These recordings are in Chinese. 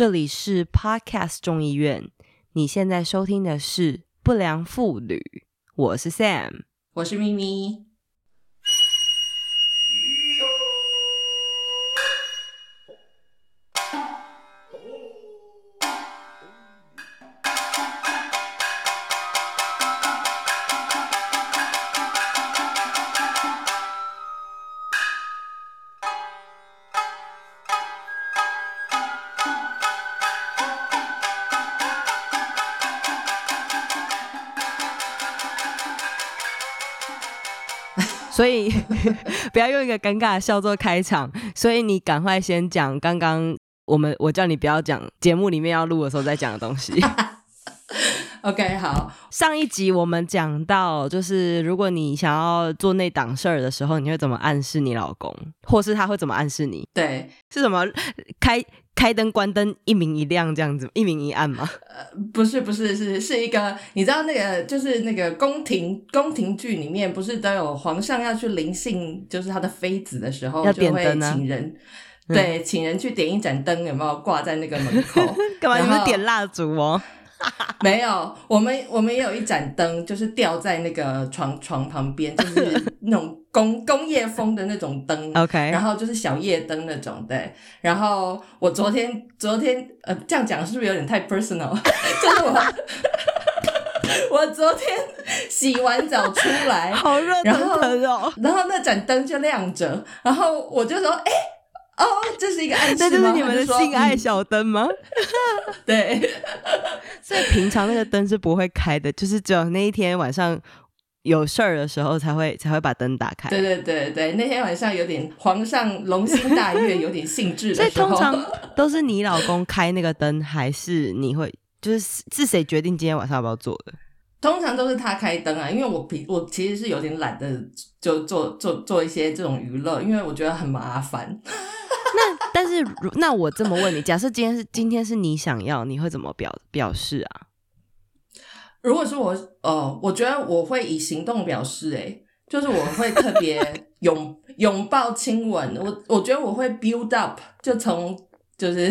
这里是 Podcast 众议院，你现在收听的是《不良妇女》，我是 Sam，我是咪咪。所以 不要用一个尴尬的笑做开场，所以你赶快先讲刚刚我们我叫你不要讲节目里面要录的时候再讲的东西。OK，好，上一集我们讲到，就是如果你想要做那档事儿的时候，你会怎么暗示你老公，或是他会怎么暗示你？对，是什么开开灯、关灯，一明一亮这样子，一明一暗吗？呃不是不是是是一个，你知道那个就是那个宫廷宫廷剧里面不是都有皇上要去临幸，就是他的妃子的时候，要就会点灯人。对，请人去点一盏灯，有没有挂在那个门口？干嘛？你们点蜡烛哦？没有，我们我们也有一盏灯，就是吊在那个床床旁边，就是那种工工业风的那种灯。OK，然后就是小夜灯那种，对。然后我昨天昨天呃，这样讲是不是有点太 personal？就是我我昨天洗完澡出来，好热然后腾腾哦。然后那盏灯就亮着，然后我就说，哎、哦，这是一个暗示这就是你们的性爱嗯小灯吗？对 所以平常那个灯是不会开的，就是只有那一天晚上有事儿的时候才会才会把灯打开。对对对对，那天晚上有点皇上龙心大悦，有点兴致所以的时候，通常都是你老公开那个灯，还是你会就是是谁决定今天晚上要不要做的？通常都是他开灯啊，因为我平我其实是有点懒得就做做做一些这种娱乐，因为我觉得很麻烦。那但是如那我这么问你，假设今天是今天是你想要，你会怎么表表示啊？如果是我，呃，我觉得我会以行动表示、欸，就是我会特别拥 拥抱亲吻，我我觉得我会 build up，就从就是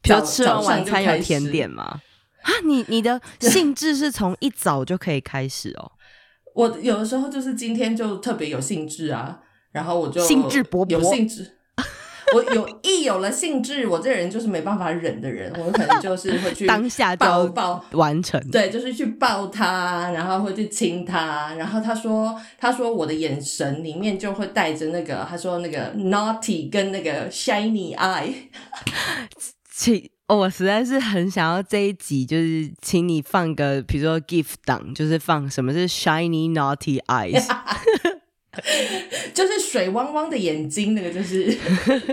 比如早吃完晚餐有甜点吗？啊，你你的兴致是从一早就可以开始哦，我有的时候就是今天就特别有兴致啊，然后我就兴致勃勃有兴致。我有一有了兴致，我这人就是没办法忍的人，我可能就是会去 当下抱抱，完成。对，就是去抱他，然后会去亲他，然后他说，他说我的眼神里面就会带着那个，他说那个 naughty 跟那个 shiny eye，请、哦我实在是很想要这一集，就是请你放个，比如说 gift 档，就是放什么是 shiny naughty eyes，就是水汪汪的眼睛，那个就是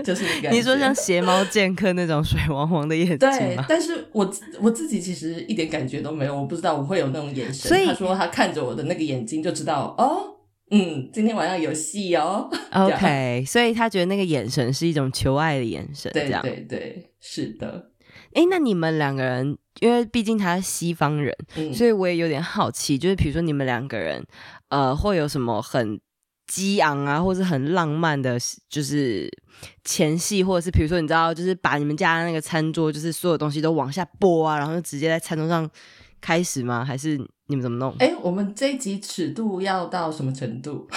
就是那个。你说像邪猫剑客那种水汪汪的眼睛吗？，对但是我我自己其实一点感觉都没有，我不知道我会有那种眼神。所以他说他看着我的那个眼睛就知道，哦，嗯，今天晚上有戏哦。OK，所以他觉得那个眼神是一种求爱的眼神。对对对，是的，哎，那你们两个人，因为毕竟他是西方人，嗯，所以我也有点好奇，就是比如说你们两个人，呃，会有什么很激昂啊，或是很浪漫的，就是前戏，或者是比如说你知道，就是把你们家那个餐桌，就是所有东西都往下拨啊，然后就直接在餐桌上开始吗？还是你们怎么弄？哎，我们这一集尺度要到什么程度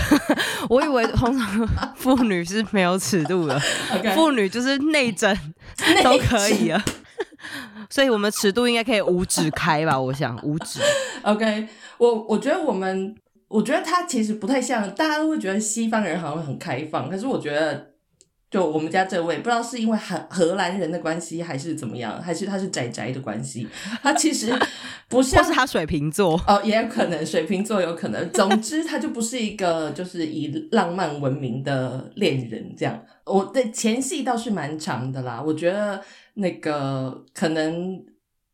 我以为通常 妇女是没有尺度的，妇女就是内诊都可以了。所以我们尺度应该可以五指开吧？我想五指。OK，我我觉得我们，我觉得他其实不太像，大家都会觉得西方人好像很开放，可是我觉得，就我们家这位，不知道是因为荷荷兰人的关系，还是怎么样，还是他是宅宅的关系，他其实不是，他是他水瓶座，哦，也有可能水瓶座有可能。总之，他就不是一个就是以浪漫闻名的恋人这样。我的前戏倒是蛮长的啦，我觉得那个可能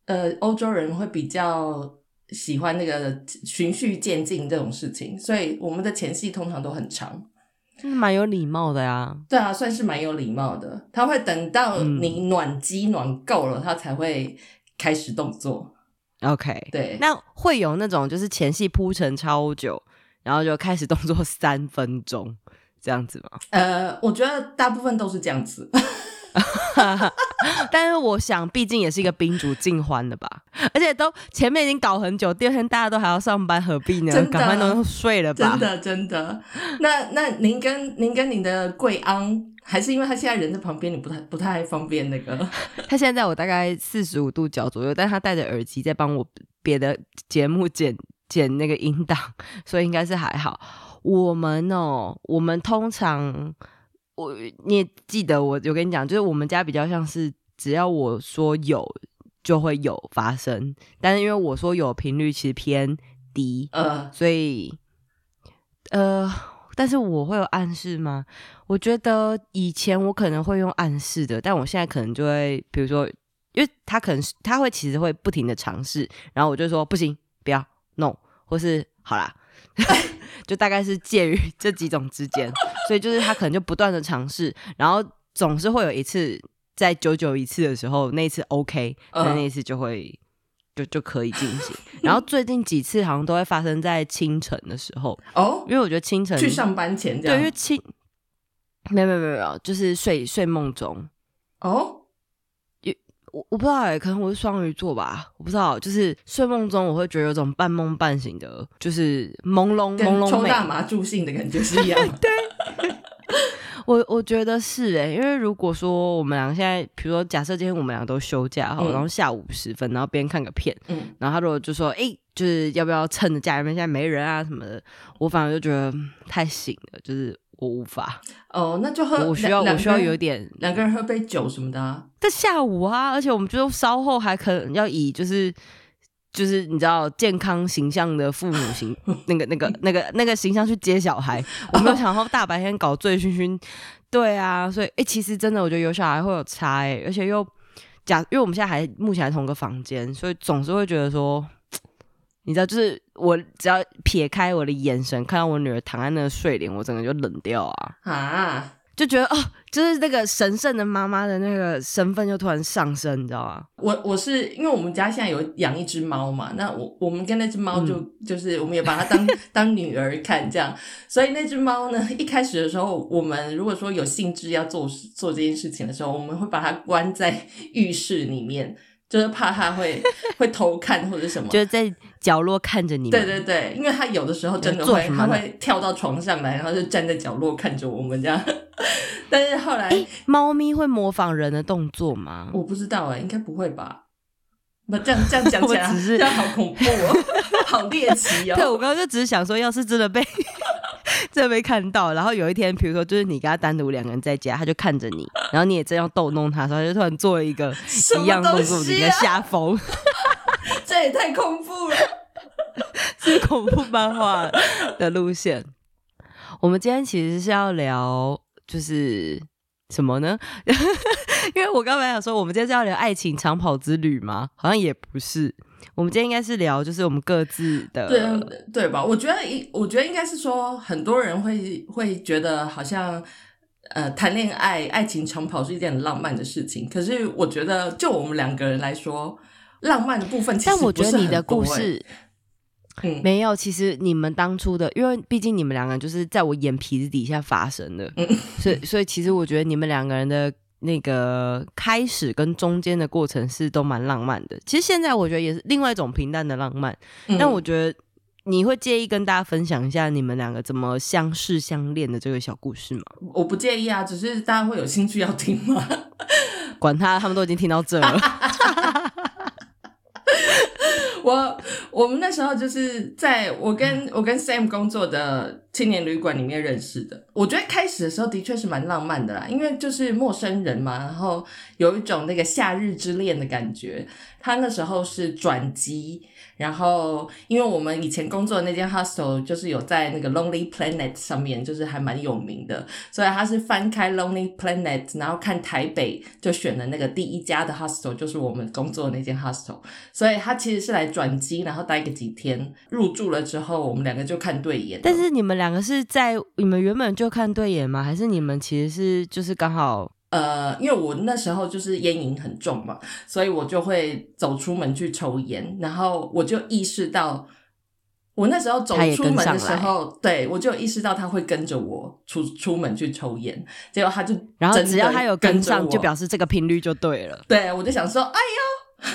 呃欧洲人会比较喜欢那个循序渐进这种事情，所以我们的前戏通常都很长。蛮有礼貌的呀。对啊，算是蛮有礼貌的。他会等到嗯你暖机暖够了，他才会开始动作。OK，对，那会有那种就是前戏铺陈超久，然后就开始动作三分钟这样子吗？呃，我觉得大部分都是这样子。但是我想，毕竟也是一个宾主尽欢的吧，而且都前面已经搞很久，第二天大家都还要上班，何必呢？赶快都睡了吧。真的真的。那那您跟您跟您的贵昂，还是因为他现在人在旁边，你不太不太方便那个？他现在在我大概四十五度角左右，但他戴着耳机在帮我别的节目剪剪那个音档，所以应该是还好。我们哦，我们通常我你也记得我有跟你讲，就是我们家比较像是只要我说有就会有发生，但是因为我说有频率其实偏低，呃，所以呃，但是我会有暗示吗？我觉得以前我可能会用暗示的，但我现在可能就会，比如说，因为他可能是他会其实会不停的尝试，然后我就说不行，不要，no，或是好啦。就大概是介于这几种之间，所以就是他可能就不断的尝试，然后总是会有一次在九九一次的时候，那一次 OK，那那一次就会就就可以进行。然后最近几次好像都会发生在清晨的时候哦，因为我觉得清晨去上班前这对，因为清没有没有没有，就是睡睡梦中。哦，我我不知道哎、可能我是双鱼座吧，我不知道，就是睡梦中我会觉得有种半梦半醒的，就是朦胧朦胧大麻助兴的感觉是 一样对。我我觉得是哎、因为如果说我们俩现在，比如说假设今天我们俩都休假哈，嗯然后下午十分，然后边看个片，嗯，然后他如果就说，哎、就是要不要趁着家里面现在没人啊什么的，我反而就觉得嗯太醒了，就是我无法，哦，那就喝，我需要我需要有点两个人喝杯酒什么的啊。在下午啊，而且我们就稍后还可能要以就是就是你知道健康形象的父母形 那个那个那个那个形象去接小孩，我没有想到大白天搞醉醺醺，对啊，所以哎、诶其实真的我觉得有小孩会有差哎、而且又假，因为我们现在还目前还同个房间，所以总是会觉得说。你知道，就是我只要撇开我的眼神，看到我女儿躺在那个睡莲，我整个就冷掉啊！啊，就觉得哦，就是那个神圣的妈妈的那个身份就突然上升，你知道吗？我我是因为我们家现在有养一只猫嘛，那我我们跟那只猫就、嗯就是我们也把它当 当女儿看这样，所以那只猫呢，一开始的时候，我们如果说有兴致要做做这件事情的时候，我们会把它关在浴室里面，就是怕它会会偷看或者什么。就是在角落看着你们。对对对，因为他有的时候真的会，做什么呢它会跳到床上来，然后就站在角落看着我们这样。但是后来猫咪会模仿人的动作吗？我不知道哎、应该不会吧？那这样这样讲起来，我只是这样好恐怖哦，好猎奇哦对，哦。我刚刚就只是想说，要是真的被真的被看到，然后有一天，比如说就是你跟他单独两个人在家，他就看着你，然后你也正要逗弄他的时候，他就突然做了一个一样动东作，你在西啊？这也太恐怖了。是恐怖漫画的路线。我们今天其实是要聊，就是什么呢？因为我刚才想说，我们今天是要聊爱情长跑之旅吗？好像也不是。我们今天应该是聊，就是我们各自的对啊对吧？我觉得一，我觉得应该是说，很多人会会觉得好像。呃，谈恋爱、爱情长跑是一件很浪漫的事情，可是我觉得，就我们两个人来说，浪漫的部分但我觉得你的故事嗯，没有，其实你们当初的，因为毕竟你们两个人就是在我眼皮子底下发生的，嗯所以所以其实我觉得你们两个人的那个开始跟中间的过程是都蛮浪漫的。其实现在我觉得也是另外一种平淡的浪漫，嗯但我觉得你会介意跟大家分享一下你们两个怎么相识相恋的这个小故事吗？我不介意啊，只是大家会有兴趣要听吗？管他，他们都已经听到这了。我我们那时候就是在我跟我跟 Sam 工作的青年旅馆里面认识的。我觉得开始的时候的确是蛮浪漫的啦，因为就是陌生人嘛，然后有一种那个夏日之恋的感觉。他那时候是转机，然后因为我们以前工作的那间 hostel 就是有在那个 Lonely Planet 上面，就是还蛮有名的，所以他是翻开 Lonely Planet，然后看台北就选了那个第一家的 hostel，就是我们工作的那间 hostel。所以他其实是来转机，然后待个几天，入住了之后，我们两个就看对眼。但是你们两个是在你们原本就看对眼吗？还是你们其实是就是刚好呃，因为我那时候就是烟瘾很重嘛，所以我就会走出门去抽烟，然后我就意识到我那时候走出门的时候，对我就意识到他会跟着我出出门去抽烟，结果他就然后只要他有跟上，就我表示这个频率就对了。对，我就想说，哎呦，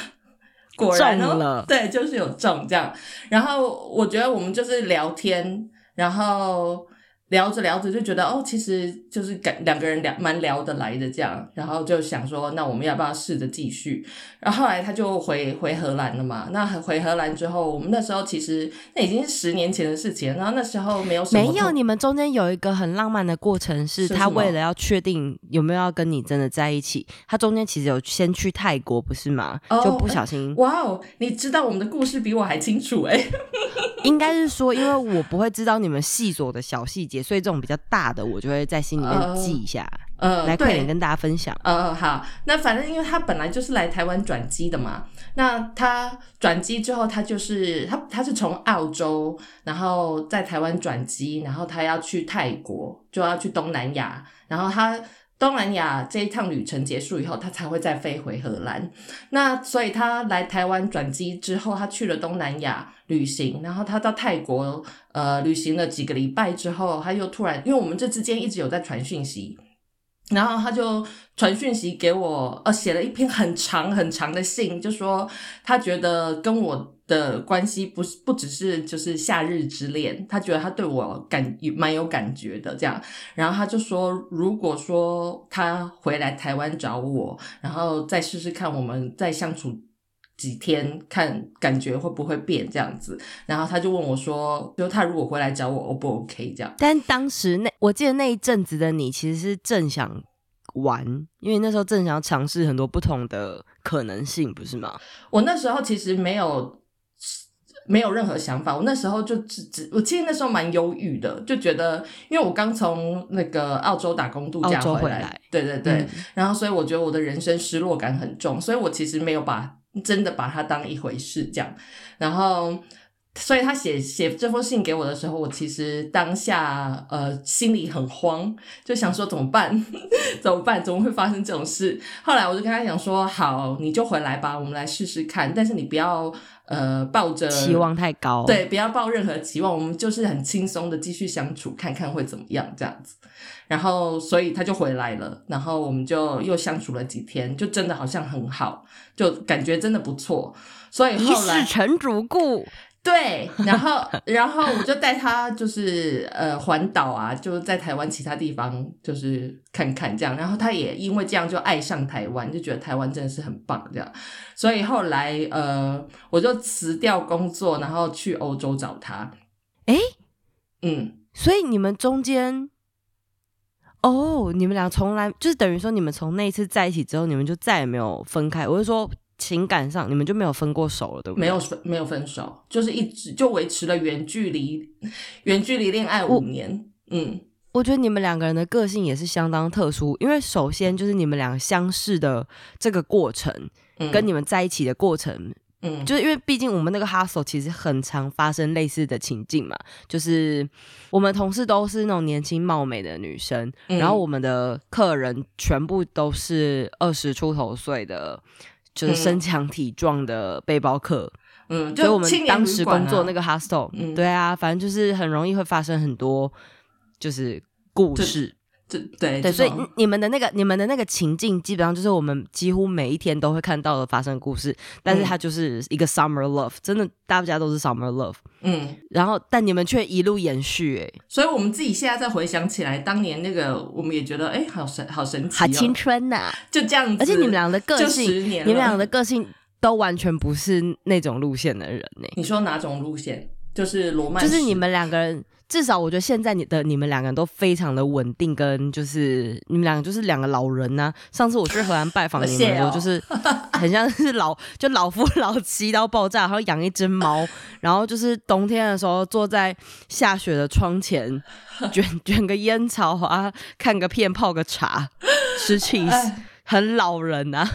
果然哦了对，就是有中这样。然后我觉得我们就是聊天，然后聊着聊着就觉得，哦，其实就是感两个人聊蛮聊得来的这样。然后就想说，那我们要不要试着继续？然后后来他就回回荷兰了嘛。那回荷兰之后，我们那时候其实那已经是十年前的事情，然后那时候没有什么没有，你们中间有一个很浪漫的过程，是他为了要确定有没有要跟你真的在一起，他中间其实有先去泰国，不是吗？哦就不小心，哇哦，你知道我们的故事比我还清楚哎、应该是说，因为我不会知道你们细琐的小细节，所以这种比较大的，我就会在心里面哦记一下，呃，来对快点跟大家分享。呃，好，那反正因为他本来就是来台湾转机的嘛，那他转机之后，他就是他他是从澳洲，然后在台湾转机，然后他要去泰国，就要去东南亚，然后他。东南亚这一趟旅程结束以后，他才会再飞回荷兰。那所以他来台湾转机之后，他去了东南亚旅行，然后他到泰国呃旅行了几个礼拜之后，他又突然，因为我们这之间一直有在传讯息，然后他就传讯息给我，呃，写了一篇很长很长的信，就说他觉得跟我的关系不是不只是就是夏日之恋，他觉得他对我感蛮有感觉的这样。然后他就说，如果说他回来台湾找我，然后再试试看我们再相处。几天看感觉会不会变这样子，然后他就问我说，就他如果回来找我，O 不 OK 这样？但当时那我记得那一阵子的你其实是正想玩，因为那时候正想要尝试很多不同的可能性，不是吗？我那时候其实没有没有任何想法，我那时候就只只，我其实那时候蛮忧郁的，就觉得因为我刚从那个澳洲打工度假回来，回来对对对，嗯然后所以我觉得我的人生失落感很重，所以我其实没有把真的把它当一回事这样，然后。所以他写写这封信给我的时候，我其实当下呃心里很慌，就想说怎么办？怎么办？怎么会发生这种事？后来我就跟他讲说，好，你就回来吧，我们来试试看。但是你不要呃抱着期望太高，，对，不要抱任何期望，我们就是很轻松的继续相处，看看会怎么样这样子。然后，所以他就回来了，然后我们就又相处了几天，就真的好像很好，就感觉真的不错。所以一后来世成主顾，对，然后然后我就带他就是呃环岛啊，就是在台湾其他地方就是看看这样，然后他也因为这样就爱上台湾，就觉得台湾真的是很棒这样，所以后来呃我就辞掉工作，然后去欧洲找他。诶嗯，所以你们中间。哦，你们俩从来就是等于说，你们从那一次在一起之后，你们就再也没有分开。我是说，情感上你们就没有分过手了，对不对？没有分没有分手，就是一直就维持了远距离 远距离恋爱五年。嗯，我觉得你们两个人的个性也是相当特殊，因为首先就是你们俩相识的这个过程，嗯跟你们在一起的过程，嗯就是因为毕竟我们那个 hustle 其实很常发生类似的情境嘛，就是我们同事都是那种年轻貌美的女生，嗯然后我们的客人全部都是二十出头岁的，就是身强体壮的背包客，嗯，所以我们当时工作那个 hostel，、嗯。对啊，反正就是很容易会发生很多就是故事，这对对，所以你们的那个你们的那个情境，基本上就是我们几乎每一天都会看到的发生故事，但是它就是一个 summer love，真的大家都是 summer love，嗯。然后但你们却一路延续、欸，所以我们自己现在再回想起来，当年那个我们也觉得，哎、好神，好神奇、哦，好青春呐、就这样子。而且你们俩的个就性，你们俩的个性都完全不是那种路线的人呢、你说哪种路线？就是罗曼，就是你们两个人，至少我觉得现在你的你们两个人都非常的稳定，跟就是你们两个就是两个老人呐、上次我去荷兰拜访你们的时候，就是很像是老 就老夫老妻到爆炸，然后养一只猫，然后就是冬天的时候坐在下雪的窗前卷 卷个烟草啊，看个片，泡个茶，吃 cheese，哎很老人啊。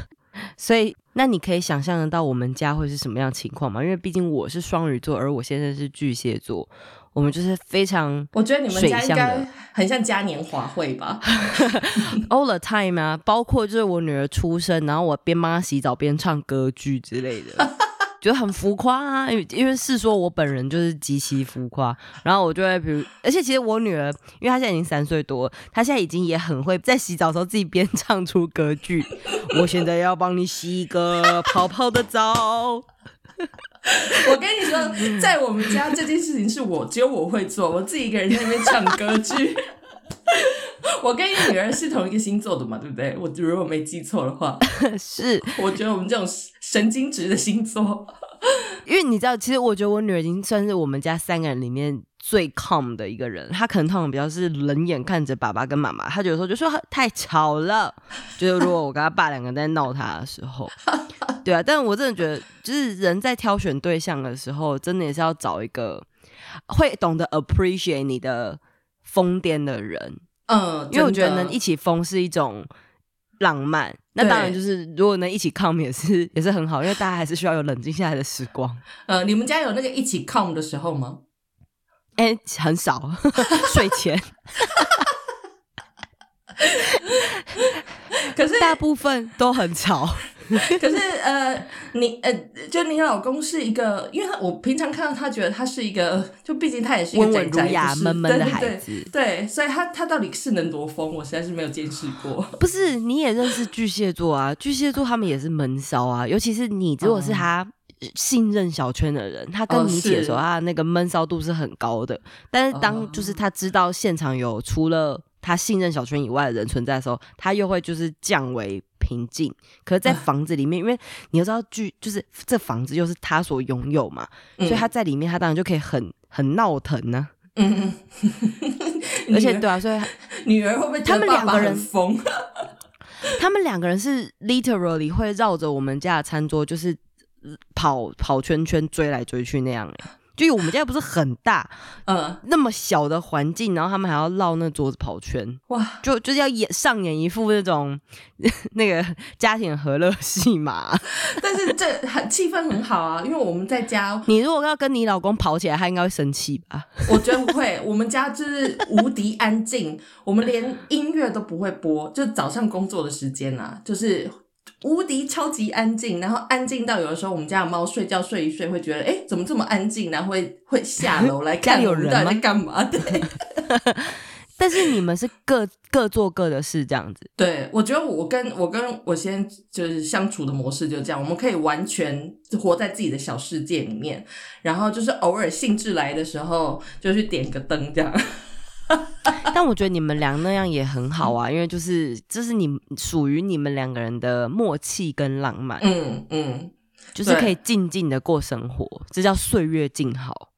所以，那你可以想象得到我们家会是什么样情况吗？因为毕竟我是双鱼座，而我现在是巨蟹座，我们就是非常我觉得你们家应该的很像嘉年华会吧？all the time 啊，包括就是我女儿出生，然后我边帮她洗澡边唱歌剧之类的。觉得很浮夸啊，因为因为是说我本人就是极其浮夸，然后我就会比如，而且其实我女儿，因为她现在已经三岁多，她现在已经也很会在洗澡的时候自己边唱出歌剧。我现在要帮你洗一个泡泡的澡。我跟你说，在我们家这件事情是我只有我会做，我自己一个人在那边唱歌剧。我跟你女儿是同一个星座的嘛，对不对？我如果没记错的话，是。我觉得我们这种神经质的星座，因为你知道，其实我觉得我女儿已经算是我们家三个人里面最 calm 的一个人。她可能通常比较是冷眼看着爸爸跟妈妈，她有时候就说太吵了。就是如果我跟他爸两个在闹他的时候，对啊。但是我真的觉得，就是人在挑选对象的时候，真的也是要找一个会懂得 appreciate 你的疯癫的人。嗯，因为我觉得能一起疯是一种浪漫，那当然就是如果能一起 come 也是也是很好，因为大家还是需要有冷静下来的时光。呃，你们家有那个一起 come 的时候吗？哎，很少，睡前。可是大部分都很吵。可是呃，你呃，就你老公是一个，因为他我平常看到他，觉得他是一个，就毕竟他也是一个温文儒雅、闷闷的孩子，对，所以他他到底是能多疯，我实在是没有见识过。不是，你也认识巨蟹座啊？巨蟹座他们也是闷骚啊，尤其是你，如果是他信任小圈的人，他跟你解说他那个闷骚度是很高的。但是当就是他知道现场有除了他信任小圈以外的人存在的时候，他又会就是降为。平静，可是，在房子里面，因为你要知道，剧就是这房子又是他所拥有嘛，所以他在里面，他当然就可以很很闹腾呢。嗯，而且 对啊，所以女儿会不会他们两个人疯？他们两个人是 literally 会绕着我们家的餐桌，就是跑跑圈圈，追来追去那样。就我们家不是很大，嗯，那么小的环境，然后他们还要绕那桌子跑圈，哇，就就是要演上演一副那种 那个家庭和乐戏嘛。但是这很气氛很好啊，因为我们在家，你如果要跟你老公跑起来，他应该会生气吧？我觉得不会，我们家就是无敌安静，我们连音乐都不会播，就早上工作的时间啊，就是。无敌超级安静，然后安静到有的时候我们家的猫睡觉睡一睡会觉得，哎，怎么这么安静？然后会会下楼 来看有人在干嘛？对。但是你们是各各做各的事，这样子。对，我觉得我跟我跟我先就是相处的模式就这样，我们可以完全活在自己的小世界里面，然后就是偶尔兴致来的时候就去点个灯这样。但我觉得你们俩那样也很好啊，因为就是这是你属于你们两个人的默契跟浪漫，嗯嗯，就是可以静静的过生活，这叫岁月静好。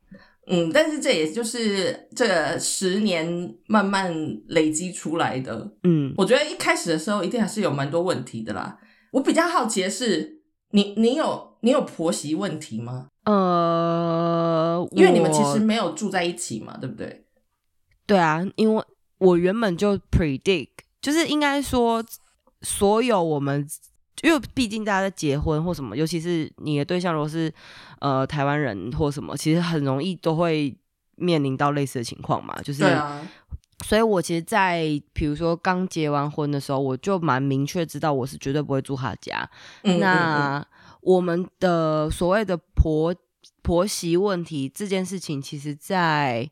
嗯，但是这也就是这十年慢慢累积出来的。嗯，我觉得一开始的时候一定还是有蛮多问题的啦。我比较好奇的是，你你有你有婆媳问题吗？呃，因为你们其实没有住在一起嘛，对不对？对啊，因为我原本就 predict，就是应该说，所有我们，因为毕竟大家在结婚或什么，尤其是你的对象如果是呃台湾人或什么，其实很容易都会面临到类似的情况嘛。就是，所以我其实，在比如说刚结完婚的时候，我就蛮明确知道我是绝对不会住他家。那我们的所谓的婆婆媳问题这件事情，其实在。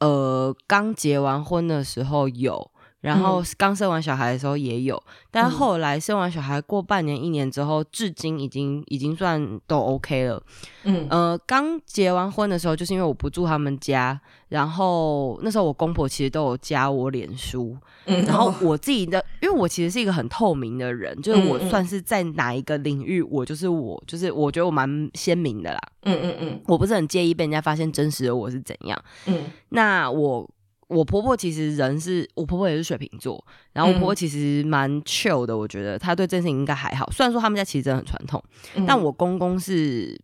呃，刚结完婚的时候有，然后刚生完小孩的时候也有，但后来生完小孩过半年、一年之后，至今已经已经算都 OK 了。嗯，呃，刚结完婚的时候，就是因为我不住他们家。然后那时候我公婆其实都有加我脸书，然后我自己的，因为我其实是一个很透明的人，就是我算是在哪一个领域，我就是我，就是我觉得我蛮鲜明的啦。嗯嗯嗯，我不是很介意被人家发现真实的我是怎样。嗯，那我我婆婆其实人是我婆婆也是水瓶座，然后我婆婆其实蛮 chill 的，我觉得她对这件事情应该还好。虽然说他们家其实真的很传统，但我公公是。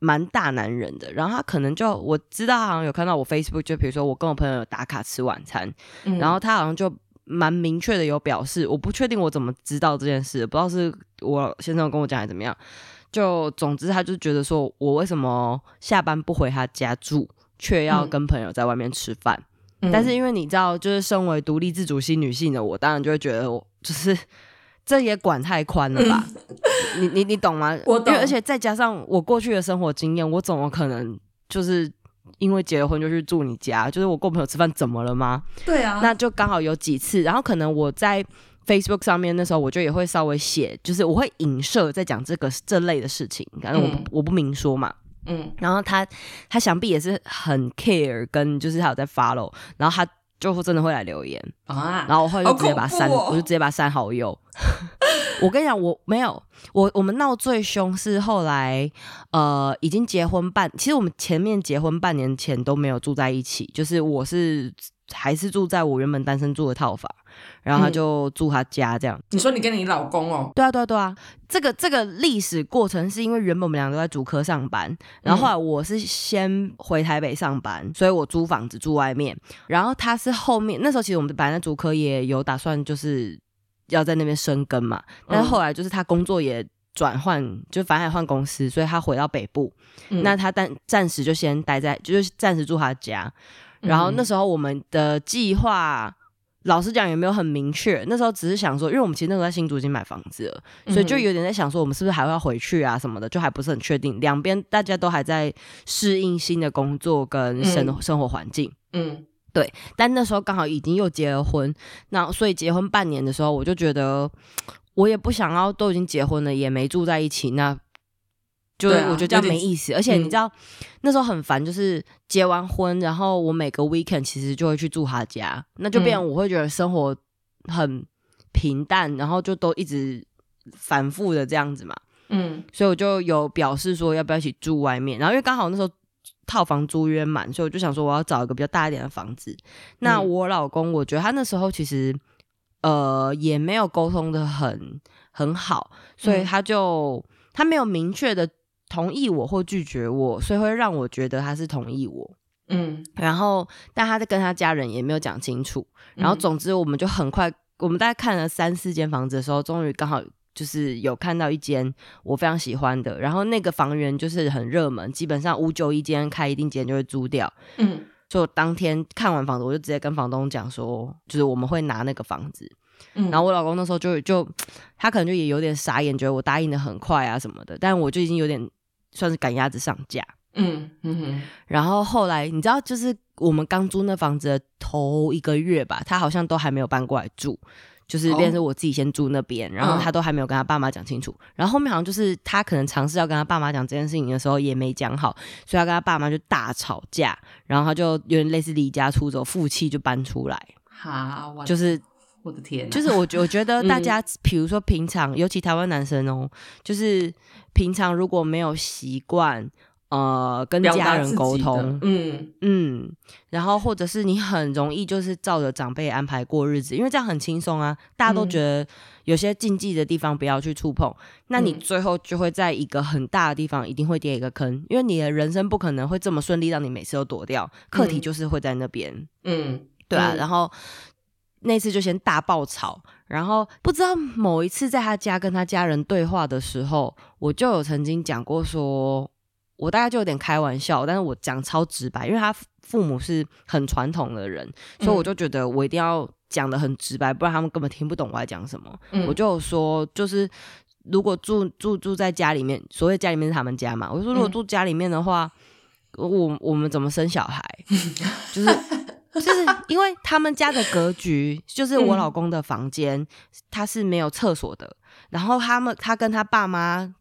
蛮大男人的，然后他可能就我知道，好像有看到我 Facebook，就比如说我跟我朋友打卡吃晚餐，然后他好像就蛮明确的有表示，我不确定我怎么知道这件事，不知道是我先生跟我讲还是怎么样，就总之他就觉得说我为什么下班不回他家住，却要跟朋友在外面吃饭，但是因为你知道，就是身为独立自主性女性的我，当然就会觉得我就是。这也管太宽了吧？你你你懂吗？我懂因为而且再加上我过去的生活经验，我怎么可能就是因为结了婚就去住你家？就是我跟我朋友吃饭怎么了吗？对啊，那就刚好有几次，然后可能我在 Facebook 上面那时候我就也会稍微写，就是我会影射在讲这个这类的事情，反正我、嗯我不明说嘛。嗯。然后他他想必也是很 care，跟就是他有在 follow，然后他就真的会来留言，啊，然后我后来就直接把他删，我就直接把他删好友。我跟你讲，我没有，我我们闹最凶是后来，呃，已经结婚半，其实我们前面结婚半年前都没有住在一起，就是我是还是住在我原本单身住的套房，然后他嗯。就住他家这样。你说你跟你老公哦，对啊，对啊，对啊，这个这个历史过程是因为原本我们两个都在主科上班，然后后来我是先回台北上班，所以我租房子住外面，然后他是后面那时候其实我们本来在主科也有打算就是要在那边生根嘛，但是后来就是他工作也转换，就反正换公司，所以他回到北部，嗯那他暂暂时就先待在，就是暂时住他家。然后那时候我们的计划，老实讲也没有很明确。那时候只是想说，因为我们其实那时候在新竹已经买房子了，所以就有点在想说，我们是不是还会要回去啊什么的，就还不是很确定。两边大家都还在适应新的工作跟生、嗯生活环境。嗯但那时候刚好已经又结了婚，那所以结婚半年的时候，我就觉得我也不想要，都已经结婚了，也没住在一起，那就啊我觉得这样没意思。而且你嗯知道、那时候很烦，就是结完婚，然后我每个 weekend 其实就会去住他家，那就变我会觉得生活很平淡，然后就都一直反复的这样子嘛。嗯所以我就有表示说要不要一起住外面，然后因为刚好那时候套房租约满，所以我就想说我要找一个比较大一点的房子。那嗯我老公，我觉得他那时候其实呃也没有沟通的很很好，所以嗯他就、他没有明确的同意我或拒绝我，所以会让我觉得他是同意我。嗯，然后，但他在跟他家人也没有讲清楚。然后，嗯总之，我们就很快，我们大概看了三四间房子的时候，终于刚好就是有看到一间我非常喜欢的。然后那个房源就是很热门，基本上五九一间开一定间就会租掉。嗯就当天看完房子，我就直接跟房东讲说，就是我们会拿那个房子。嗯，然后我老公那时候就就他可能就也有点傻眼，觉得我答应的很快啊什么的，但我就已经有点算是赶鸭子上架。嗯嗯哼然后后来你知道，就是我们刚租那房子的头一个月吧，他好像都还没有搬过来住，就是变成是我自己先住那边，然后他都还没有跟他爸妈讲清楚。然后后面好像就是他可能尝试要跟他爸妈讲这件事情的时候也没讲好，所以他跟他爸妈就大吵架，然后他就有点类似离家出走，负气就搬出来，好，就是我的天哪，就是我觉我觉得大嗯。家，比如说平常，尤其台湾男生哦，就是平常如果没有习惯，呃，跟家人沟通，嗯。嗯，然后或者是你很容易就是照着长辈安排过日子，因为这样很轻松啊，大家都嗯觉得有些禁忌的地方不要去触碰，那你嗯。最后就会在一个很大的地方一定会跌一个坑，因为你的人生不可能会这么顺利，让你每次都躲掉，课题嗯。就是会在那边。嗯，对啊，嗯。然后那次就先大爆炒，然后不知道某一次在他家跟他家人对话的时候，我就有曾经讲过说，我大概就有点开玩笑，但是我讲超直白，因为他父母是很传统的人，所以我就觉得我一定要讲的很直白，不然他们根本听不懂我在讲什么。嗯我就有说，就是如果住住住在家里面，所谓家里面是他们家嘛，我说如果嗯住家里面的话，我我们怎么生小孩？就是 就是因为他们家的格局，就是我嗯老公的房间，他是没有厕所的，然后他们他跟他爸妈，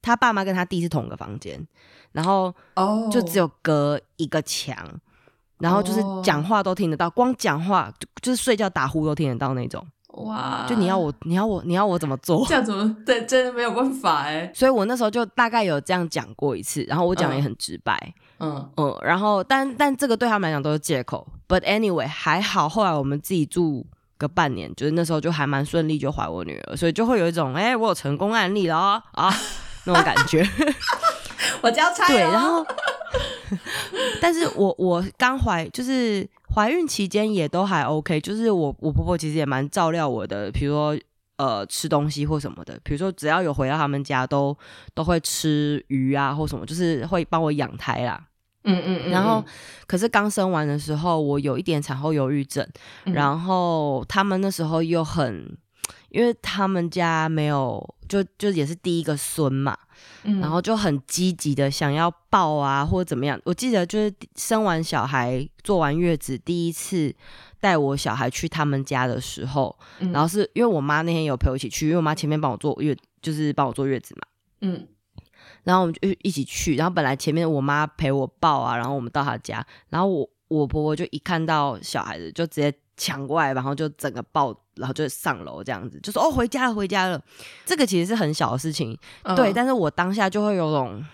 他爸妈跟他弟是同个房间，然后哦，就只有隔一个墙。然后就是哦讲话都听得到，光讲话就就是睡觉打呼都听得到那种。哇，就你要我，你要我，你要我怎么做？这样怎么对，真的没有办法哎，所以我那时候就大概有这样讲过一次，然后我讲的也很直白，嗯嗯，然后但但这个对他们来讲都是借口。But anyway，还好后来我们自己住个半年，就是那时候就还蛮顺利，就怀我女儿，所以就会有一种哎、我有成功案例了哦啊那种感觉。我交差对，哦然后，但是我我刚怀就是怀孕期间也都还 OK，就是我我婆婆其实也蛮照料我的，比如说呃吃东西或什么的，比如说只要有回到他们家都都会吃鱼啊或什么，就是会帮我养胎啦。嗯嗯嗯，然后可是刚生完的时候，我有一点产后忧郁症，嗯然后他们那时候又很。因为他们家没有，就就也是第一个孙嘛，嗯然后就很积极的想要抱啊，或者怎么样。我记得就是生完小孩、坐完月子，第一次带我小孩去他们家的时候，嗯然后是因为我妈那天有陪我一起去，因为我妈前面帮我坐月，就是帮我坐月子嘛。嗯然后我们就一起去，然后本来前面我妈陪我抱啊，然后我们到她家，然后我我婆婆就一看到小孩子就直接抢过来，然后就整个抱，然后就上楼这样子，就说哦回家了回家了。这个其实是很小的事情，嗯对，但是我当下就会有种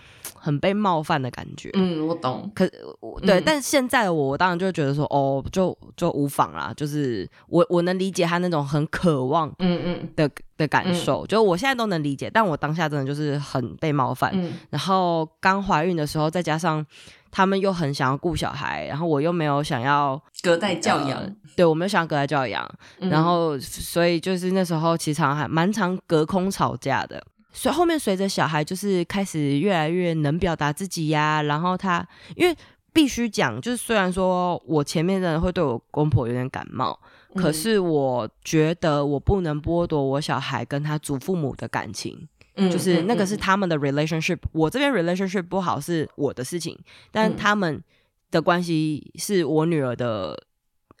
很被冒犯的感觉。嗯，我懂。可我对，嗯但现在的我，我当然就觉得说，哦，就就无妨啦，就是我我能理解他那种很渴望嗯嗯的的感受，就我现在都能理解，但我当下真的就是很被冒犯。嗯然后刚怀孕的时候，再加上他们又很想要顾小孩，然后我又没有想要隔代教养呃，对我没有想要隔代教养，嗯然后所以就是那时候其实还蛮常隔空吵架的。所以后面随着小孩就是开始越来越能表达自己呀，然后他因为必须讲，就是虽然说我前面真的会对我公婆有点感冒，嗯可是我觉得我不能剥夺我小孩跟他祖父母的感情。嗯就是那个是嗯他们的 relationship，、我这边 relationship 不好是我的事情，但嗯他们的关系是我女儿的，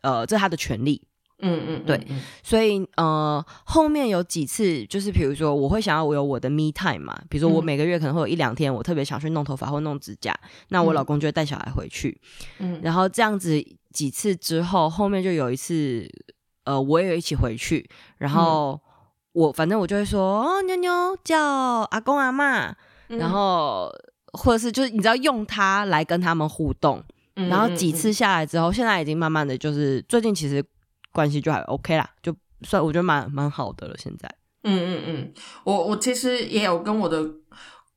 呃，这是她的权利。嗯嗯，对嗯，所以呃，后面有几次就是比如说我会想要我有我的 me time 嘛，比如说我嗯。每个月可能会有一两天我特别想去弄头发或弄指甲，那我嗯。老公就会带小孩回去，嗯。然后这样子几次之后，后面就有一次，呃，我也有一起回去，然后我反正我就会说哦，妞妞叫阿公阿妈，嗯。然后或者是就是你知道用它来跟他们互动，嗯然后几次下来之后，现在已经慢慢的就是最近其实关系就还 OK 啦，就算我觉得蛮蛮好的了。现在嗯嗯嗯，我我其实也有跟我的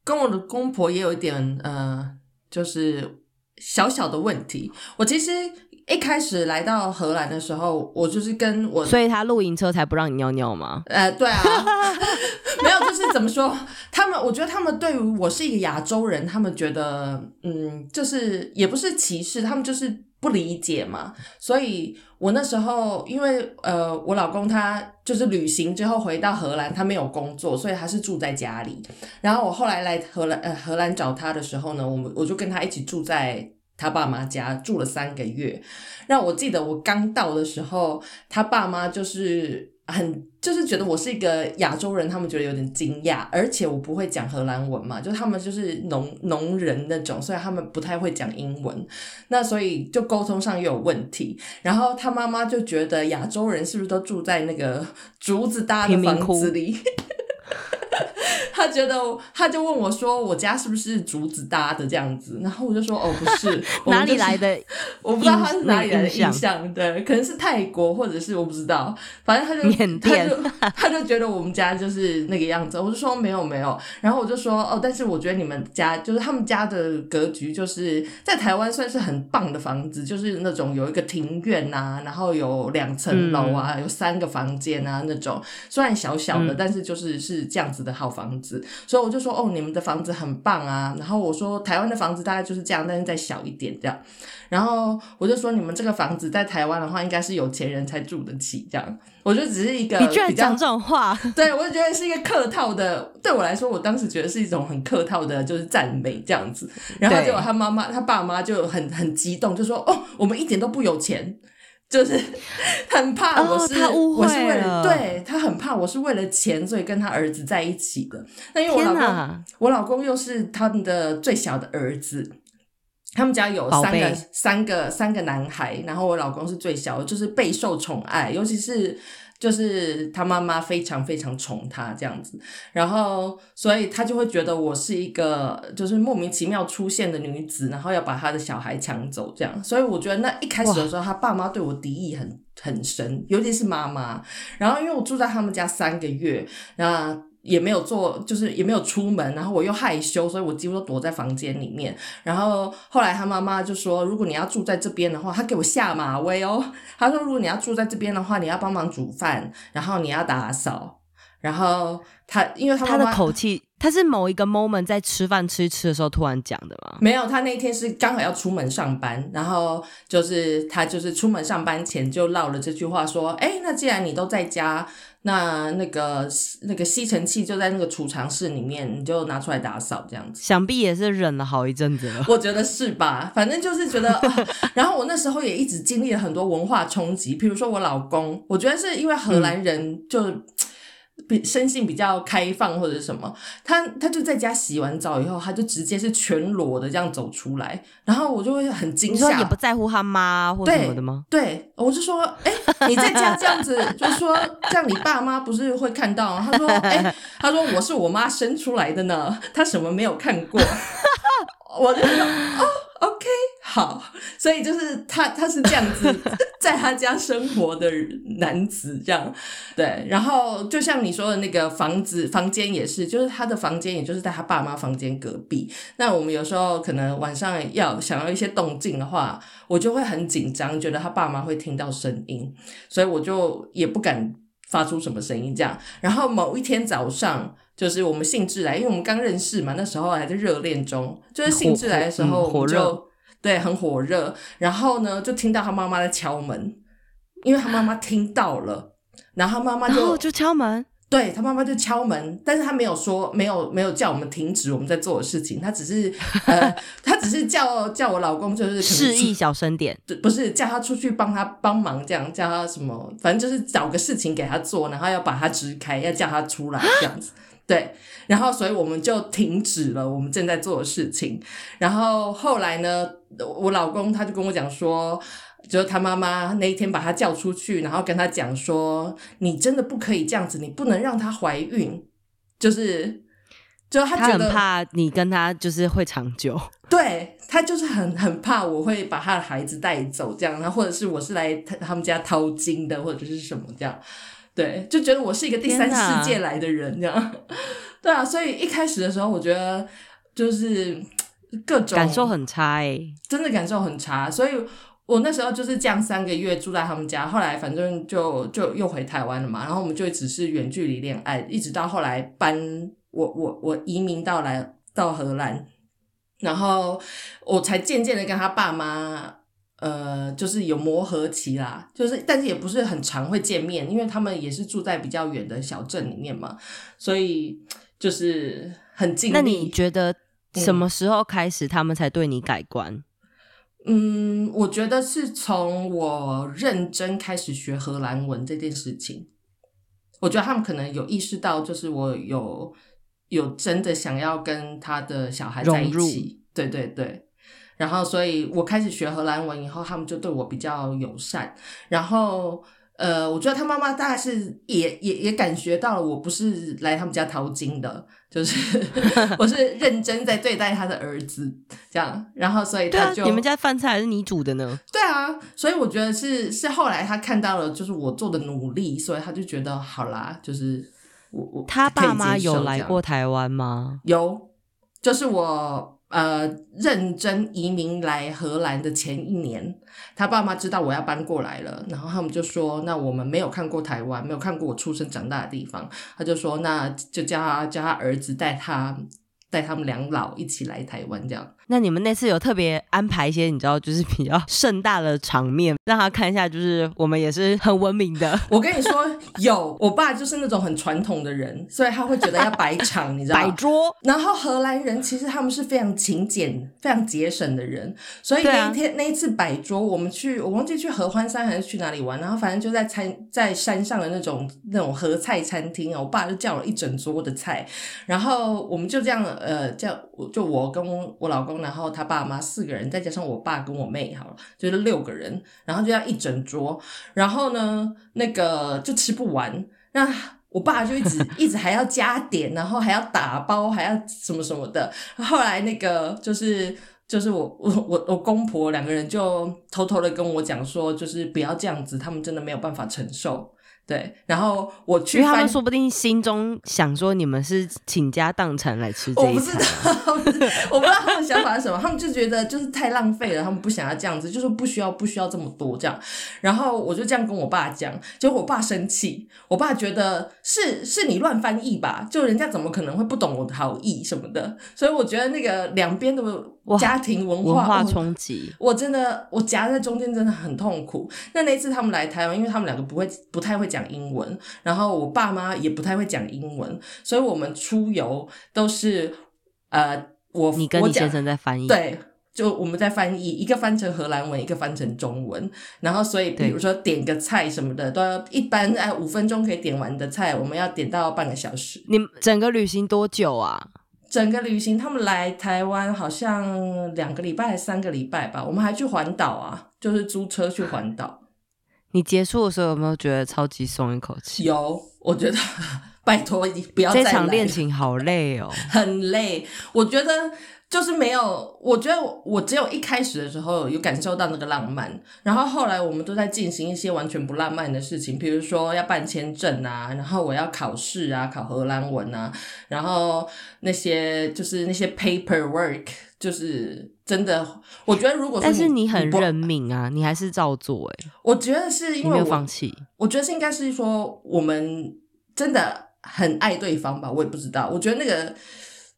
跟我的公婆也有一点呃，就是小小的问题。我其实一开始来到荷兰的时候，我就是跟我所以他露营车才不让你尿尿吗？呃，对啊，没有，就是怎么说？他们，我觉得他们对于我是一个亚洲人，他们觉得，嗯，就是也不是歧视，他们就是不理解嘛。所以我那时候，因为呃，我老公他就是旅行之后回到荷兰，他没有工作，所以他是住在家里。然后我后来来荷兰，呃，荷兰找他的时候呢，我们我就跟他一起住在。他爸妈家住了三个月，让我记得我刚到的时候，他爸妈就是很就是觉得我是一个亚洲人，他们觉得有点惊讶，而且我不会讲荷兰文嘛，就他们就是农农人那种，所以他们不太会讲英文，那所以就沟通上又有问题。然后他妈妈就觉得亚洲人是不是都住在那个竹子搭的房子里？他觉得，他就问我说：“我家是不是竹子搭的这样子？”然后我就说：“哦，不是，哪里来的？我不知道他是哪里来的印象，对，可能是泰国或者是我不知道，反正他就缅甸他就 他就觉得我们家就是那个样子，我就说没有没有，然后我就说哦，但是我觉得你们家就是他们家的格局，就是在台湾算是很棒的房子，就是那种有一个庭院啊，然后有两层楼啊，有三个房间啊那种，虽然小小的，嗯。但是就是是这样子的好房子，所以我就说哦，你们的房子很棒啊，然后我说台湾的房子大概就是这样，但是再小一点这样。然后我就说，你们这个房子在台湾的话，应该是有钱人才住得起这样。我就只是一个你居然讲这种话，对我就觉得是一个客套的，对我来说，我当时觉得是一种很客套的，就是赞美这样子。然后结果他妈妈、他爸妈就很很激动，就说：“哦，我们一点都不有钱。”就是 很怕我是、哦他误会我是为了了对他很怕我是为了钱，所以跟他儿子在一起的。那因为我老公！我老公又是他们的最小的儿子，他们家有三个三个三个男孩，然后我老公是最小，就是备受宠爱，尤其是就是他妈妈非常非常宠他这样子，然后所以他就会觉得我是一个就是莫名其妙出现的女子，然后要把他的小孩抢走这样，所以我觉得那一开始的时候，他爸妈对我敌意很很深，尤其是妈妈，然后因为我住在他们家三个月，那。也没有做，就是也没有出门，然后我又害羞，所以我几乎都躲在房间里面。然后后来他妈妈就说，如果你要住在这边的话，他给我下马威哦。他说，如果你要住在这边的话，你要帮忙煮饭，然后你要打扫。然后他因为他他妈妈的口气他是某一个 moment 在吃饭吃一吃的时候突然讲的吗？没有，他那天是刚好要出门上班，然后就是他就是出门上班前就唠了这句话，说：“哎，那既然你都在家，那那个那个吸尘器就在那个储藏室里面，你就拿出来打扫这样子。”想必也是忍了好一阵子了。我觉得是吧？反正就是觉得，啊 然后我那时候也一直经历了很多文化冲击，比如说我老公，我觉得是因为荷兰人就。比生性比较开放或者什么，他他就在家洗完澡以后，他就直接是全裸的这样走出来，然后我就会很惊你说吓，也不在乎他妈或什么的吗？对，我就说，哎、你在家这样子，就说这样你爸妈不是会看到？他说，哎、他说我是我妈生出来的呢，他什么没有看过？我就说，哦好，所以就是他他是这样子 在他家生活的男子，这样对。然后就像你说的那个房子房间也是，就是他的房间，也就是在他爸妈房间隔壁。那我们有时候可能晚上要想要一些动静的话，我就会很紧张，觉得他爸妈会听到声音，所以我就也不敢发出什么声音这样。然后某一天早上，就是我们兴致来，因为我们刚认识嘛，那时候还在热恋中，就是兴致来的时候，我们就对很火热。然后呢，就听到他妈妈在敲门，因为他妈妈 听到了，然后他妈妈就就敲门，对他妈妈就敲门，但是他没有说没有没有叫我们停止我们在做的事情，他只是呃，他只是叫叫我老公就是示意小声点。对，不是叫他出去帮他帮忙，这样叫他什么，反正就是找个事情给他做，然后要把他支开，要叫他出来这样子。对，然后所以我们就停止了我们正在做的事情。然后后来呢，我老公他就跟我讲说，就是他妈妈那一天把他叫出去，然后跟他讲说，你真的不可以这样子，你不能让她怀孕，就是。就是他他很觉得怕你跟他就是会长久，对他就是很很怕我会把他的孩子带走这样，然后或者是我是来他他们家掏金的，或者是什么这样，对，就觉得我是一个第三世界来的人这样，对啊，所以一开始的时候，我觉得就是 各种感受很差哎、真的感受很差，所以我那时候就是这样三个月住在他们家，后来反正就就又回台湾了嘛，然后我们就只是远距离恋爱，一直到后来搬我我我移民到来到荷兰，然后我才渐渐的跟他爸妈。呃，就是有磨合期啦，就是但是也不是很常会见面，因为他们也是住在比较远的小镇里面嘛，所以就是很尽力。那你觉得什么时候开始他们才对你改观？嗯，我觉得是从我认真开始学荷兰文这件事情，我觉得他们可能有意识到，就是我有有真的想要跟他的小孩在一起，对对对。然后，所以我开始学荷兰文以后，他们就对我比较友善。然后，呃，我觉得他妈妈大概是也也也感觉到了，我不是来他们家淘金的，就是 我是认真在对待他的儿子这样。然后，所以他就，你们家饭菜还是你煮的呢？对啊，所以我觉得是是后来他看到了就是我做的努力，所以他就觉得好啦，就是我我他爸妈有来过台湾吗？有，就是我呃认真移民来荷兰的前一年，他爸妈知道我要搬过来了，然后他们就说，那我们没有看过台湾，没有看过我出生长大的地方，他就说，那就叫他叫他儿子带他带他们两老一起来台湾这样。那你们那次有特别安排一些你知道就是比较盛大的场面，让他看一下，就是我们也是很文明的 我跟你说，有我爸就是那种很传统的人，所以他会觉得要摆场，你知道吗？摆桌。然后荷兰人其实他们是非常勤俭、非常节省的人，所以那一天、那一次摆桌，我们去我忘记去合欢山还是去哪里玩，然后反正就在餐在山上的那种那种合菜餐厅啊，我爸就叫了一整桌的菜，然后我们就这样呃叫就我跟我老公，然后他爸妈四个人，再加上我爸跟我妹，好了，就是六个人，然后就这样一整桌，然后呢那个就吃不完，那。我爸就一直一直还要加点，然后还要打包，还要什么什么的。后来那个就是就是我我我我公婆两个人就偷偷的跟我讲说，就是不要这样子，他们真的没有办法承受对，然后我去因为他们说不定心中想说你们是倾家荡产来吃这我不知道，，我不知道他们想法是什么，他们就觉得就是太浪费了，他们不想要这样子，就是不需要不需要这么多这样。然后我就这样跟我爸讲，结果我爸生气，我爸觉得是是你乱翻译吧，就人家怎么可能会不懂我的好意什么的，所以我觉得那个两边的家庭文化文化哦冲击。我真的，我夹在中间真的很痛苦。那那一次他们来台湾，因为他们两个不会不太会讲英文，然后我爸妈也不太会讲英文，所以我们出游都是呃，我你跟你先生在翻译，对。就我们在翻译，一个翻成荷兰文，一个翻成中文，然后所以比如说点个菜什么的，都要一般哎五分钟可以点完的菜，我们要点到半个小时。你们整个旅行多久啊？整个旅行，他们来台湾好像两个礼拜还三个礼拜吧，我们还去环岛啊，就是租车去环岛。你结束的时候有没有觉得超级松一口气？有，我觉得拜托你不要再来这场恋情好累哦。很累，我觉得就是没有，我觉得我只有一开始的时候有感受到那个浪漫，然后后来我们都在进行一些完全不浪漫的事情，比如说要办签证啊，然后我要考试啊，考荷兰文啊，然后那些就是那些 paperwork，就是真的，我觉得如果说但是你很不认命啊，你还是照做哎、我觉得是你没有因为我放弃。我觉得是应该是说我们真的很爱对方吧，我也不知道。我觉得那个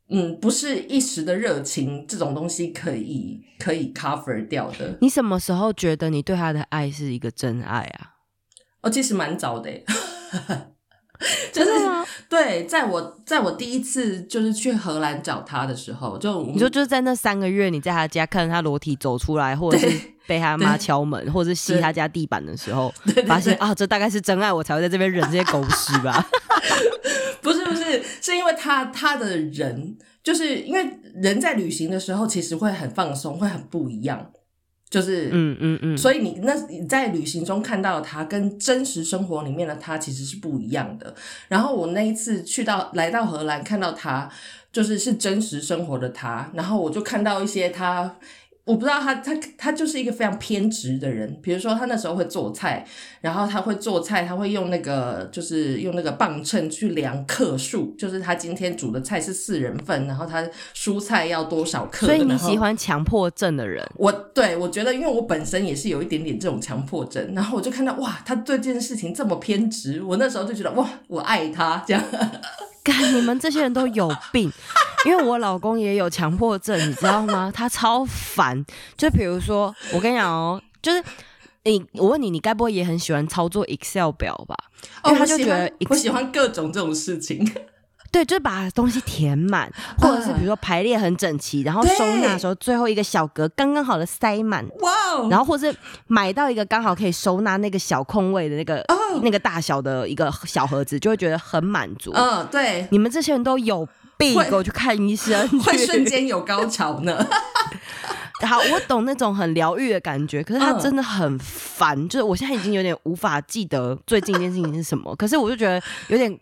嗯，不是一时的热情这种东西可以可以 cover 掉的。你什么时候觉得你对他的爱是一个真爱啊？哦，其实蛮早的耶，就是？对，在我在我第一次就是去荷兰找他的时候，就你说就是在那三个月，你在他家看着他裸体走出来，或者是被他妈敲门，或者是吸对他家地板的时候，发现啊，这大概是真爱，我才会在这边忍这些狗屎吧？不是不是，是因为他他的人，就是因为人在旅行的时候，其实会很放松，会很不一样，就是嗯嗯嗯，所以你那你在旅行中看到的他，跟真实生活里面的他其实是不一样的。然后我那一次去到来到荷兰，看到他就是是真实生活的他，然后我就看到一些他。我不知道他他他就是一个非常偏执的人，比如说他那时候会做菜，然后他会做菜，他会用那个就是用那个磅秤去量克数，就是他今天煮的菜是四人份，然后他蔬菜要多少克，所以你喜欢强迫症的人，我对我觉得，因为我本身也是有一点点这种强迫症，然后我就看到哇，他对这件事情这么偏执，我那时候就觉得哇，我爱他这样。干你们这些人都有病。因为我老公也有强迫症，你知道吗？他超烦。就比如说，我跟你讲哦，就是你，我问你，你该不会也很喜欢操作 Excel 表吧？哦他就觉得我喜欢各种这种事情。对，就是把东西填满，或者是比如说排列很整齐，然后收纳的时候最后一个小格刚刚好的塞满，哇哦！然后或是买到一个刚好可以收纳那个小空位的那个、哦那个大小的一个小盒子，就会觉得很满足。嗯，对，你们这些人都有病，我去看医生 去。会瞬间有高潮呢。好，我懂那种很疗愈的感觉，可是他嗯真的很烦，就是我现在已经有点无法记得最近一件事情是什么，可是我就觉得有点。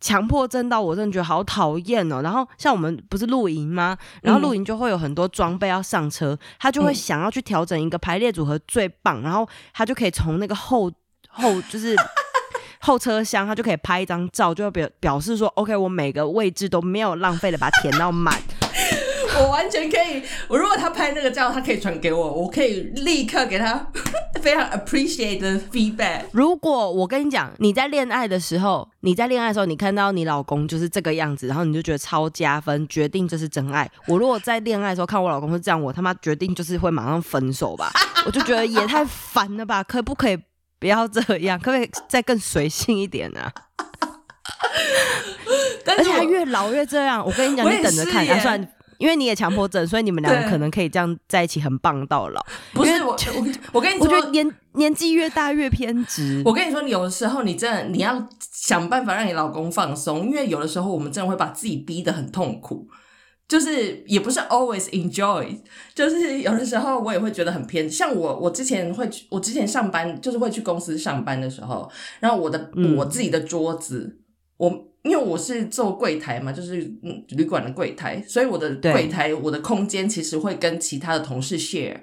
强迫症到我真的觉得好讨厌哦。然后像我们不是露营吗？然后露营就会有很多装备要上车，他就会嗯想要去调整一个排列组合最棒，然后他就可以从那个后后就是 后车厢，他就可以拍一张照，就表表示说 OK，我每个位置都没有浪费的把它填到满。我完全可以，我如果他拍那个照，他可以传给我，我可以立刻给他 非常 appreciate 的 feedback。如果我跟你讲，你在恋爱的时候，你在恋爱的时候，你看到你老公就是这个样子，然后你就觉得超加分，决定这是真爱。我如果在恋爱的时候看我老公是这样，我他妈决定就是会马上分手吧。我就觉得也太烦了吧，可不可以不要这样？可不可以再更随性一点啊？而且他但是我越老越这样，我跟你讲，你等着看是耶啊！算因为你也强迫症，所以你们两个可能可以这样在一起，很棒到老。不是我我我跟你我觉得说，年年纪越大越偏执。我跟你说，你有的时候你真的你要想办法让你老公放松，因为有的时候我们真的会把自己逼得很痛苦。就是也不是 always enjoy，就是有的时候我也会觉得很偏。像我，我之前会去，我之前上班就是会去公司上班的时候，然后我的、嗯我自己的桌子，我因为我是做柜台嘛，就是嗯旅馆的柜台，所以我的柜台我的空间其实会跟其他的同事 share。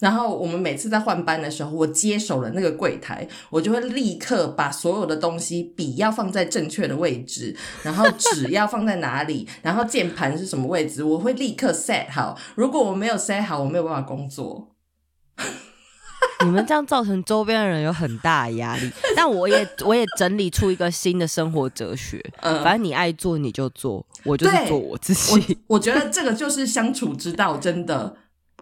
然后我们每次在换班的时候，我接手了那个柜台，我就会立刻把所有的东西，笔要放在正确的位置，然后纸要放在哪里，然后键盘是什么位置，我会立刻 set 好。如果我没有 set 好，我没有办法工作。你们这样造成周边的人有很大的压力，但我也我也整理出一个新的生活哲学，嗯反正你爱做你就做，我就是做我自己。我觉得这个就是相处之道，真的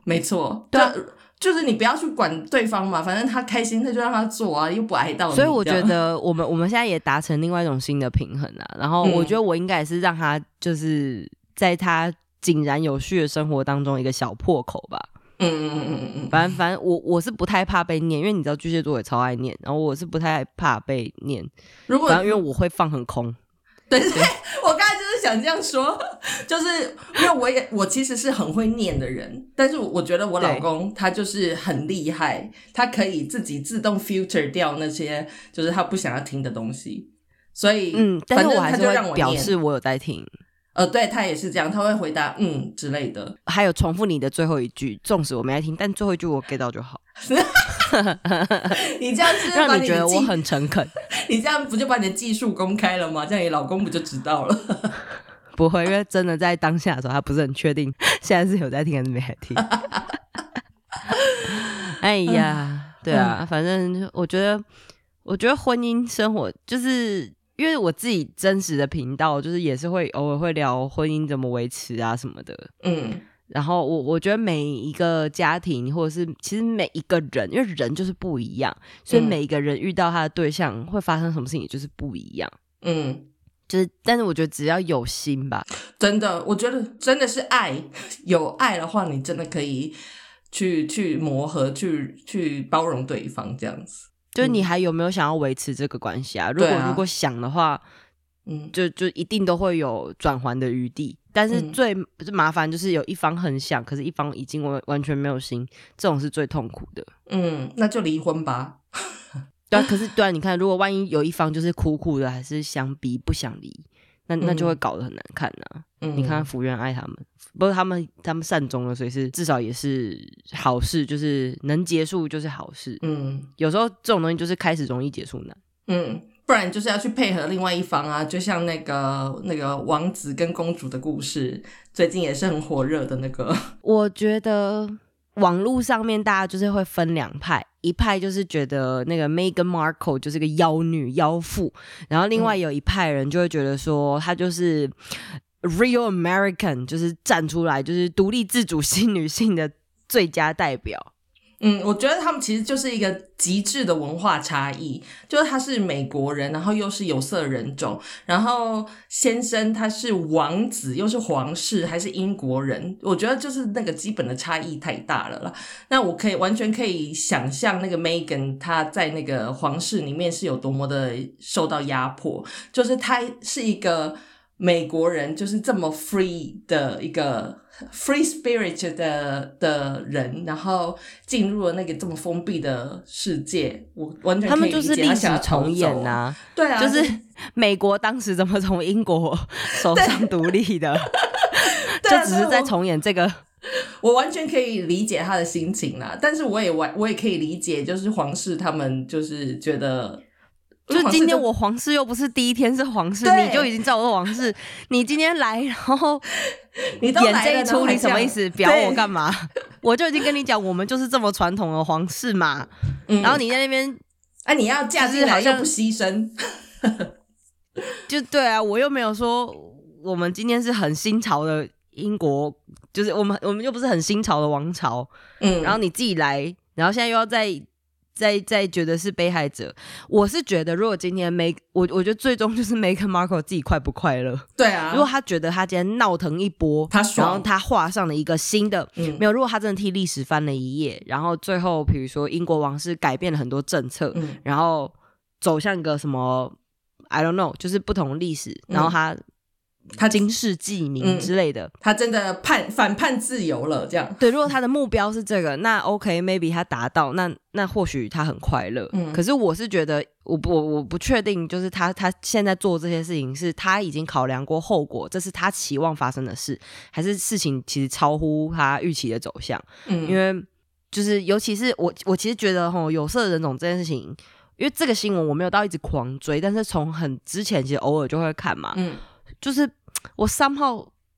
没错。对啊就就是你不要去管对方嘛，反正他开心，他就让他做啊，又不挨到。所以我觉得我们我们现在也达成另外一种新的平衡啦。然后嗯我觉得我应该也是让他就是在他井然有序的生活当中一个小破口吧。嗯嗯嗯嗯嗯。反正反正我我是不太怕被念，因为你知道巨蟹座也超爱念，然后我是不太怕被念，如果反正因为我会放很空。对 对，我刚才就是想这样说，就是因为我也我其实是很会念的人，但是我觉得我老公他就是很厉害，他可以自己自动 filter 掉那些就是他不想要听的东西，所以嗯，但是我还是他就让我会表示我有在听。呃，对他也是这样，他会回答嗯之类的。还有重复你的最后一句，纵使我没在听，但最后一句我 get 到就好，你这样是把让你觉得我很诚恳。你这样不就把你的技术公开了吗？这样你老公不就知道了？不会，因为真的在当下的时候，他不是很确定现在是有在听还是没在听。哎呀，对啊，反正我觉得，我觉得婚姻生活就是因为我自己真实的频道，就是也是会偶尔会聊婚姻怎么维持啊什么的。嗯然后我我觉得每一个家庭，或者是其实每一个人，因为人就是不一样，所以嗯每一个人遇到他的对象会发生什么事情，也就是不一样。嗯，就是，但是我觉得只要有心吧，真的，我觉得真的是爱，有爱的话，你真的可以去去磨合，去去包容对方这样子。就是你还有没有想要维持这个关系啊？如果、啊如果想的话，嗯就就一定都会有转还的余地。但是嗯最最麻烦就是有一方很想，可是一方已经完完全没有心，这种是最痛苦的。嗯，那就离婚吧。对啊，可是对啊，你看，如果万一有一方就是苦苦的，还是想逼不想离，那那就会嗯搞得很难看呐、嗯，你看福原爱他们，不是他们他们善终了，所以是至少也是好事，就是能结束就是好事。嗯有时候这种东西就是开始容易，结束难。嗯，不然就是要去配合另外一方啊，就像那个那个王子跟公主的故事，最近也是很火热的那个。我觉得网络上面大家就是会分两派，一派就是觉得那个 Meghan Markle 就是个妖女妖妇，然后另外有一派人就会觉得说她就是 real American，就是站出来就是独立自主性 女性的最佳代表。嗯，我觉得他们其实就是一个极致的文化差异，就是他是美国人，然后又是有色人种，然后先生他是王子，又是皇室，还是英国人，我觉得就是那个基本的差异太大了啦。那我可以完全可以想象那个 Megan 她在那个皇室里面是有多么的受到压迫，就是她是一个美国人，就是这么 free 的一个 free spirit 的的人，然后进入了那个这么封闭的世界，我完全他们就是历史重演走呐、对啊，就是美国当时怎么从英国手上独立的，就只是在重演这个。我完全可以理解他的心情啦，但是我也完我也可以理解，就是皇室他们就是觉得，就今天我皇室又不是第一天是皇室，你就已经知道我是皇室。你今天来，然后 你都演这一出，你什么意？思？表我干嘛？我就已经跟你讲，我们就是这么传统的皇室嘛。嗯然后你在那边啊，你要嫁进就是好又不牺牲，就对啊，我又没有说我们今天是很新潮的英国，就是我们我们又不是很新潮的王朝。嗯，然后你自己来，然后现在又要再再再觉得是被害者。我是觉得，如果今天 Meg，我我觉得最终就是 Markle 自己快不快乐。对啊，如果他觉得他今天闹腾一波，他爽然后他画上了一个新的，嗯没有。如果他真的替历史翻了一页，然后最后比如说英国王室改变了很多政策，嗯然后走向一个什么 I don't know，就是不同历史，然后他他今世记名嗯之类的。他真的叛反叛自由了，这样。对，如果他的目标是这个，那 OK，maybe、他达到，那那或许他很快乐。嗯可是我是觉得，我不我我不确定，就是他他现在做这些事情，是他已经考量过后果，这是他期望发生的事，还是事情其实超乎他预期的走向？嗯，因为就是尤其是我我其实觉得吼有色人种这件事情，因为这个新闻我没有到一直狂追，但是从很之前其实偶尔就会看嘛，嗯就是我三号，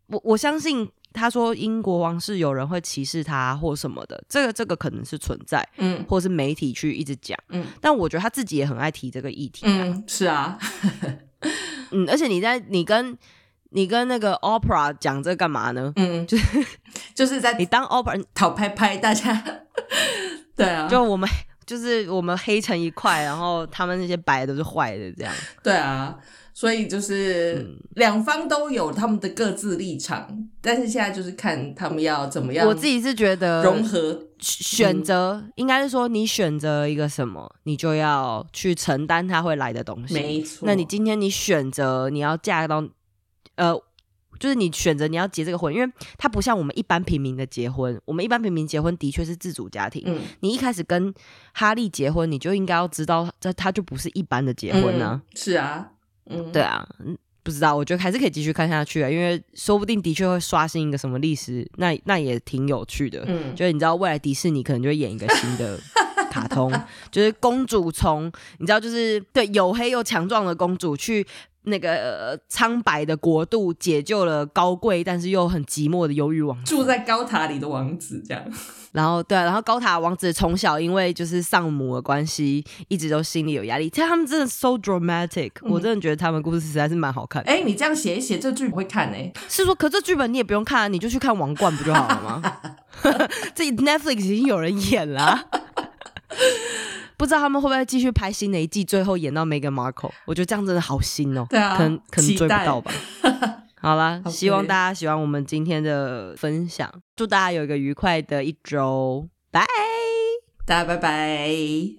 我我相信他说英国王室有人会歧视他或什么的，这个这个可能是存在，嗯。或是媒体去一直讲，嗯。但我觉得他自己也很爱提这个议题、啊，嗯，是啊，嗯，而且你在你跟你跟那个 Opera 讲这干嘛呢？嗯，就是就是在你当 Opera 讨拍拍大家，对啊，就我们就是我们黑成一块，然后他们那些白的都是坏的，这样。对啊，所以就是嗯两方都有他们的各自立场，但是现在就是看他们要怎么样我自己是觉得融合，选择应该是说，你选择一个什么，你就要去承担它会来的东西。没错。那你今天你选择你要嫁到，呃，就是你选择你要结这个婚，因为它不像我们一般平民的结婚，我们一般平民结婚的确是自主家庭。嗯你一开始跟哈利结婚，你就应该要知道，这他就不是一般的结婚啊。嗯是啊，嗯，对啊，嗯不知道，我觉得还是可以继续看下去啊，因为说不定的确会刷新一个什么历史，那那也挺有趣的。嗯，就是你知道未来迪士尼可能就会演一个新的 卡通，就是公主从你知道就是对黝黑又强壮的公主去那个、呃苍白的国度解救了高贵但是又很寂寞的忧郁王子。住在高塔里的王子这样，然后对啊，然后高塔王子从小因为就是丧母的关系，一直都心里有压力。其实他们真的 so dramatic，、我真的觉得他们故事实在是蛮好看的。哎，你这样写一写，这剧我会看哎，是说，可这剧本你也不用看、啊，你就去看《王冠》不就好了吗？这 Netflix 已经有人演了啊、不知道他们会不会继续拍新的一季，最后演到 Meghan Markle？我觉得这样真的好新哦，对啊可能可能追不到吧。好啦希望大家喜欢我们今天的分享，祝大家有一个愉快的一周，拜。大家拜拜。